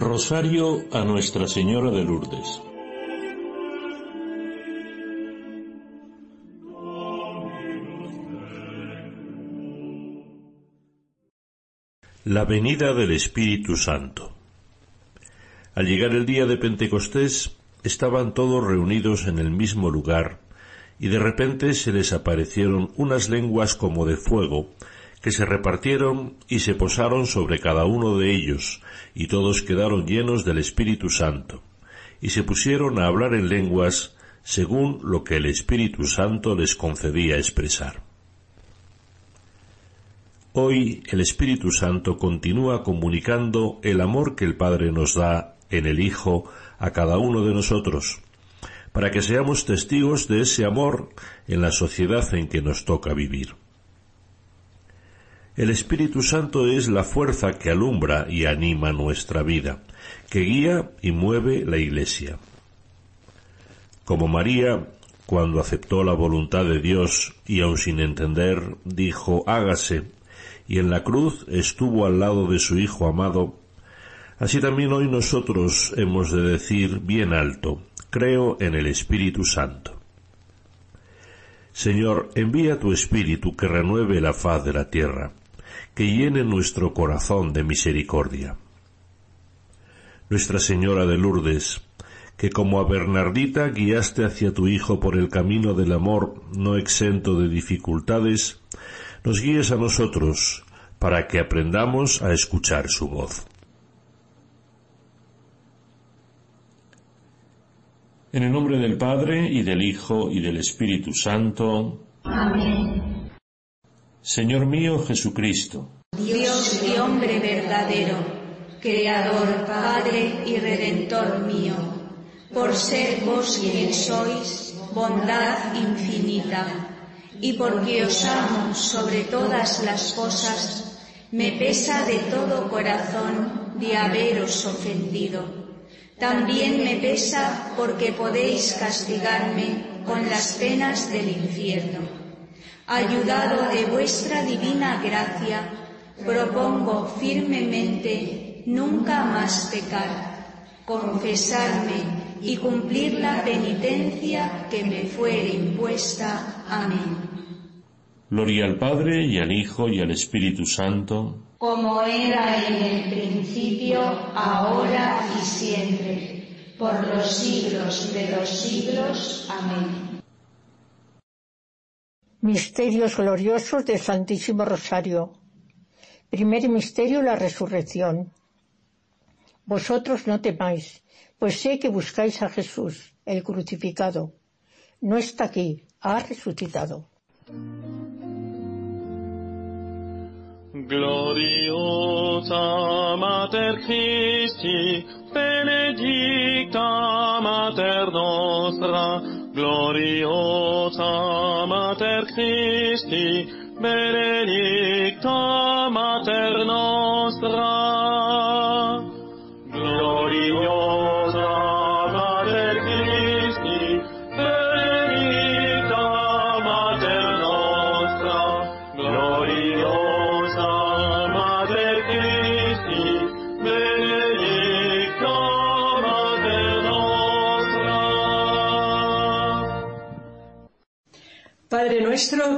Rosario a Nuestra Señora de Lourdes. La venida del Espíritu Santo. Al llegar el día de Pentecostés, estaban todos reunidos en el mismo lugar, y de repente se les aparecieron unas lenguas como de fuego, que se repartieron y se posaron sobre cada uno de ellos, y todos quedaron llenos del Espíritu Santo, y se pusieron a hablar en lenguas según lo que el Espíritu Santo les concedía expresar. Hoy el Espíritu Santo continúa comunicando el amor que el Padre nos da en el Hijo a cada uno de nosotros, para que seamos testigos de ese amor en la sociedad en que nos toca vivir. El Espíritu Santo es la fuerza que alumbra y anima nuestra vida, que guía y mueve la Iglesia. Como María, cuando aceptó la voluntad de Dios y aun sin entender, dijo hágase, y en la cruz estuvo al lado de su Hijo amado, así también hoy nosotros hemos de decir bien alto, creo en el Espíritu Santo. Señor, envía tu Espíritu que renueve la faz de la tierra que llene nuestro corazón de misericordia. Nuestra Señora de Lourdes, que como a Bernardita guiaste hacia tu Hijo por el camino del amor no exento de dificultades, nos guíes a nosotros para que aprendamos a escuchar su voz. En el nombre del Padre y del Hijo y del Espíritu Santo. Amén. Señor mío Jesucristo, Dios y hombre verdadero, Creador, Padre y Redentor mío, por ser vos quien sois, bondad infinita, y porque os amo sobre todas las cosas, me pesa de todo corazón de haberos ofendido. También me pesa porque podéis castigarme con las penas del infierno ayudado de vuestra divina gracia, propongo firmemente nunca más pecar, confesarme y cumplir la penitencia que me fuere impuesta. Amén. Gloria al Padre y al Hijo y al Espíritu Santo, como era en el principio, ahora y siempre, por los siglos de los siglos. Amén. Misterios gloriosos del Santísimo Rosario. Primer misterio, la resurrección. Vosotros no temáis, pues sé que buscáis a Jesús, el crucificado. No está aquí, ha resucitado. Gloriosa Mater Christi, benedicta Mater nostra, gloriosa Mater Christi, benedicta Mater nostra,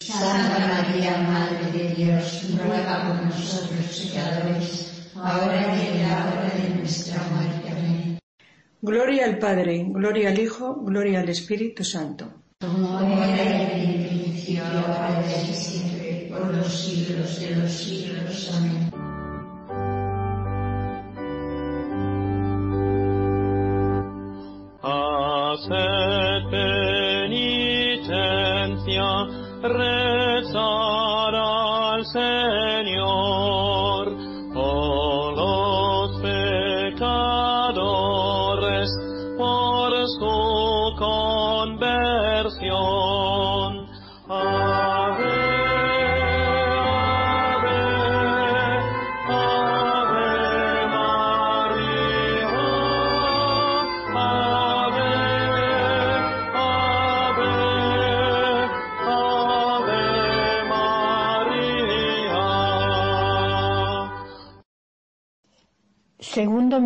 Santa María, Madre de Dios, ruega por nosotros pecadores, ahora y en la hora de nuestra muerte. Amén. Gloria al Padre, gloria al Hijo, gloria al Espíritu Santo. Como era en el principio, ahora y siempre, por los siglos de los siglos. Amén. Penitencia,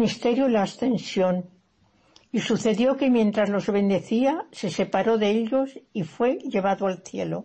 Misterio, la ascensión. Y sucedió que mientras los bendecía, se separó de ellos y fue llevado al cielo.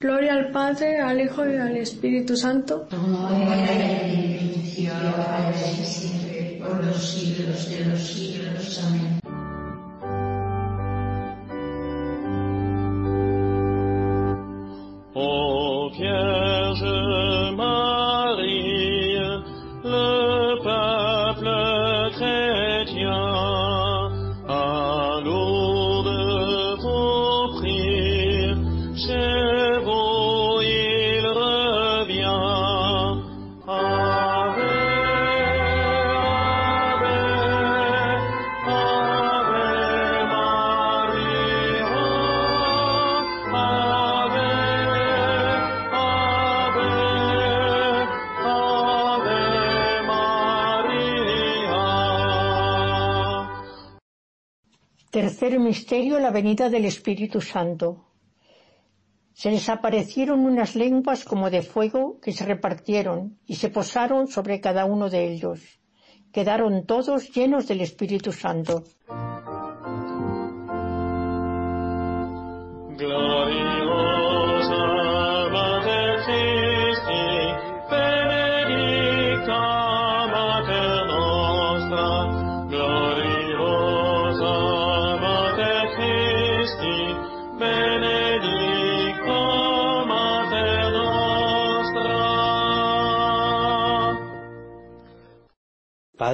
Gloria al Padre, al Hijo y al Espíritu Santo. Como era en el principio, ahora y siempre, por los siglos de los siglos. Amén. Misterio, la venida del Espíritu Santo. Se les aparecieron unas lenguas como de fuego que se repartieron y se posaron sobre cada uno de ellos. Quedaron todos llenos del Espíritu Santo. Gloriosa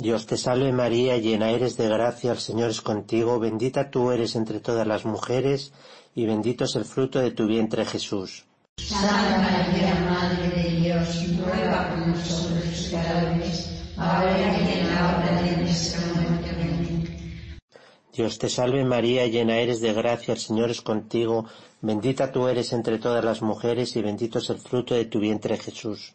Dios te salve María, llena eres de gracia, el Señor es contigo, bendita tú eres entre todas las mujeres, y bendito es el fruto de tu vientre Jesús. Santa María, Madre de Dios, ruega por nosotros pecadores, ahora y en la hora de nuestra muerte. Amén. Dios te salve María, llena eres de gracia, el Señor es contigo, bendita tú eres entre todas las mujeres, y bendito es el fruto de tu vientre Jesús.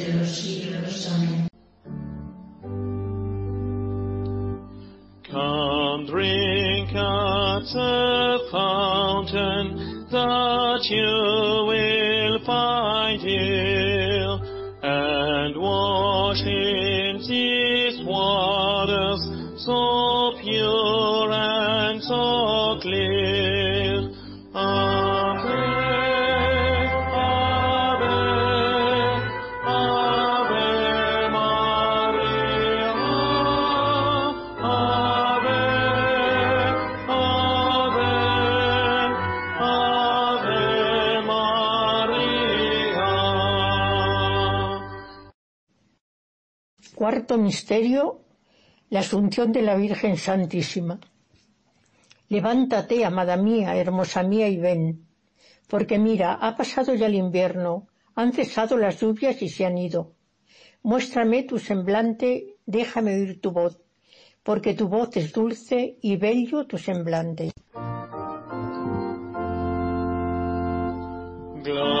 Come drink at the fountain that you will find here, and wash in these waters so pure and so Cuarto misterio, la Asunción de la Virgen Santísima. Levántate, amada mía, hermosa mía, y ven, porque mira, ha pasado ya el invierno, han cesado las lluvias y se han ido. Muéstrame tu semblante, déjame oír tu voz, porque tu voz es dulce y bello tu semblante. Gloriosa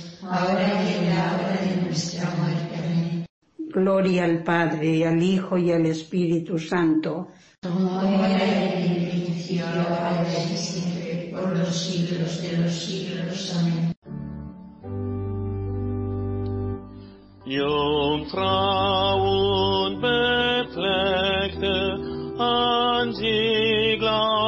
ahora y en la hora de nuestra muerte. Amén. Gloria al Padre, y al Hijo, y al Espíritu Santo. Como era en el principio, ahora y siempre, por los siglos de los siglos. Amén. Jungfrau unbefleckte, an sie glauben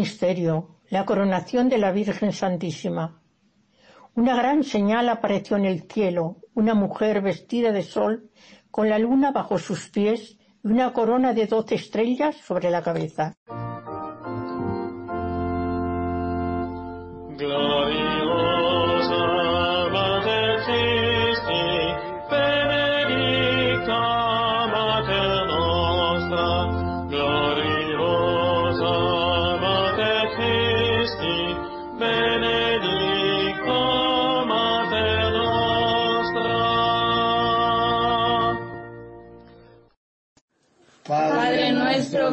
misterio, la coronación de la Virgen Santísima. Una gran señal apareció en el cielo, una mujer vestida de sol, con la luna bajo sus pies y una corona de doce estrellas sobre la cabeza. Gloriosa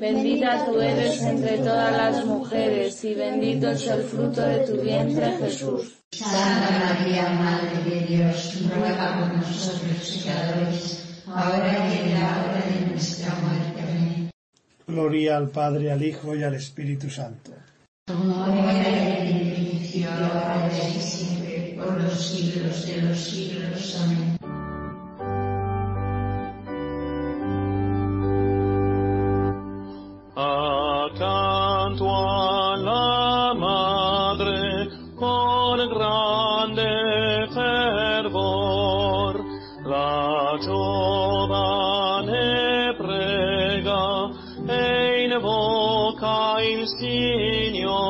Bendita tú eres entre todas las mujeres, y bendito es el fruto de tu vientre Jesús. Santa María, Madre de Dios, ruega por nosotros pecadores, ahora y en la hora de nuestra muerte. Amén. Gloria al Padre, al Hijo y al Espíritu Santo. Como era en el principio, ahora y siempre, por los siglos de los siglos. Amén. Giovane prega e invoca il Signor.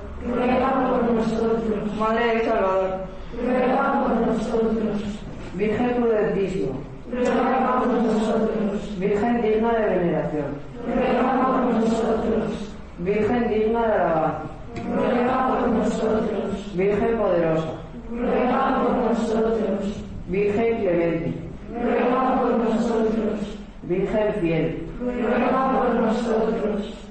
ruega por nosotros. Madre del Salvador, ruega nosotros. Virgen prudentísima, ruega nosotros. Virgen digna de veneración, ruega nosotros. Virgen digna de alabanza, ruega por nosotros. Virgen poderosa, ruega por nosotros. Virgen clemente, ruega por nosotros. Virgen fiel, ruega por nosotros.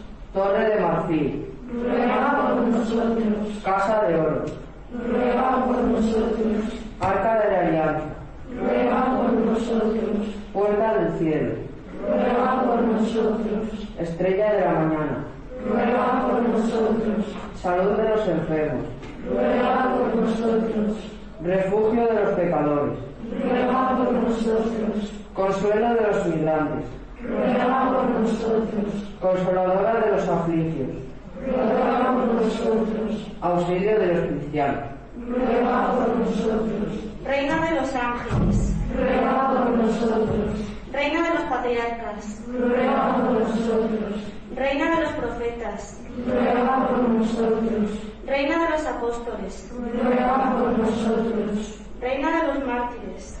Torre de marfil, ruega por nosotros. casa de oro, ruega por nosotros. arca de la alianza, ruega por nosotros. puerta del cielo, ruega por nosotros. estrella de la mañana, ruega por nosotros. salud de los enfermos, ruega por nosotros. refugio de los pecadores, ruega por nosotros. Consuelo de los migrantes, ruega por nosotros. consoladora de los afligios, ruega por nosotros. auxilio de los cristianos, ruega por nosotros. Reina de los ángeles, ruega por nosotros. Reina de los patriarcas, ruega por nosotros. Reina de los profetas, ruega por nosotros. Reina de los apóstoles, ruega por nosotros. Reina de los mártires,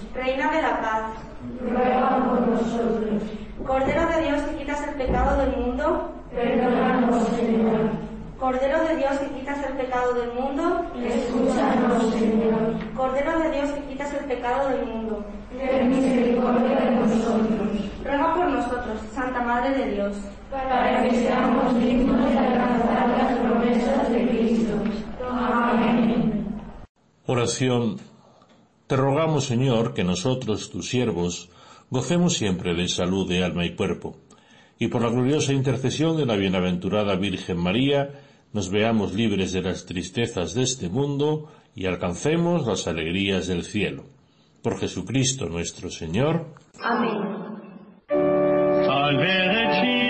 Reina de la paz, ruega por nosotros. Cordero de Dios que quitas el pecado del mundo, perdónanos, Señor. Cordero de Dios que quitas el pecado del mundo, escúchanos, Señor. Cordero de Dios que quitas el pecado del mundo, ten misericordia de nosotros. ruega por nosotros, Santa Madre de Dios, para que seamos dignos de alcanzar las promesas de Cristo. Amén. Oración. Te rogamos, Señor, que nosotros, tus siervos, gocemos siempre de salud de alma y cuerpo, y por la gloriosa intercesión de la bienaventurada Virgen María, nos veamos libres de las tristezas de este mundo y alcancemos las alegrías del cielo. Por Jesucristo nuestro Señor. Amén. Salve